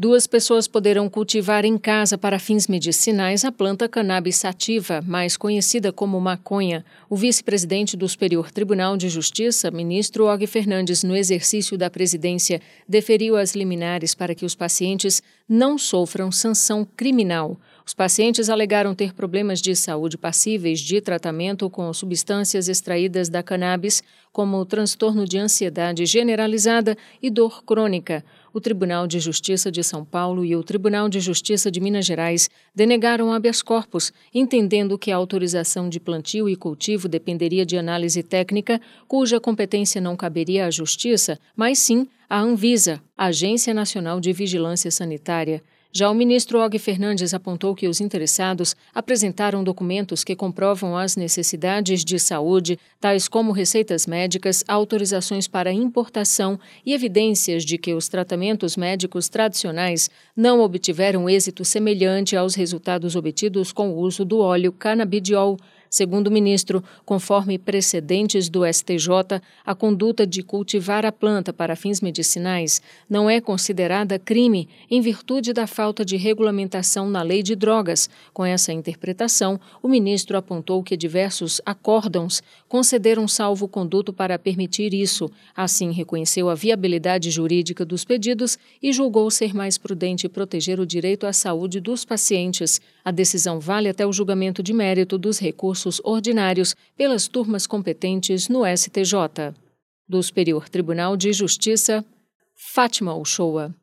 Duas pessoas poderão cultivar em casa para fins medicinais a planta cannabis sativa, mais conhecida como maconha. O vice-presidente do Superior Tribunal de Justiça, ministro Og Fernandes, no exercício da presidência, deferiu as liminares para que os pacientes não sofram sanção criminal. Os pacientes alegaram ter problemas de saúde passíveis de tratamento com substâncias extraídas da cannabis, como transtorno de ansiedade generalizada e dor crônica o Tribunal de Justiça de São Paulo e o Tribunal de Justiça de Minas Gerais denegaram habeas corpus, entendendo que a autorização de plantio e cultivo dependeria de análise técnica, cuja competência não caberia à Justiça, mas sim à Anvisa, Agência Nacional de Vigilância Sanitária. Já o ministro Og Fernandes apontou que os interessados apresentaram documentos que comprovam as necessidades de saúde, tais como receitas médicas, autorizações para importação e evidências de que os tratamentos médicos tradicionais não obtiveram êxito semelhante aos resultados obtidos com o uso do óleo canabidiol Segundo o ministro, conforme precedentes do STJ, a conduta de cultivar a planta para fins medicinais não é considerada crime em virtude da falta de regulamentação na lei de drogas. Com essa interpretação, o ministro apontou que diversos acórdãos concederam salvo-conduto para permitir isso. Assim, reconheceu a viabilidade jurídica dos pedidos e julgou ser mais prudente proteger o direito à saúde dos pacientes. A decisão vale até o julgamento de mérito dos recursos recursos ordinários pelas turmas competentes no STJ. Do Superior Tribunal de Justiça, Fátima Uchoa.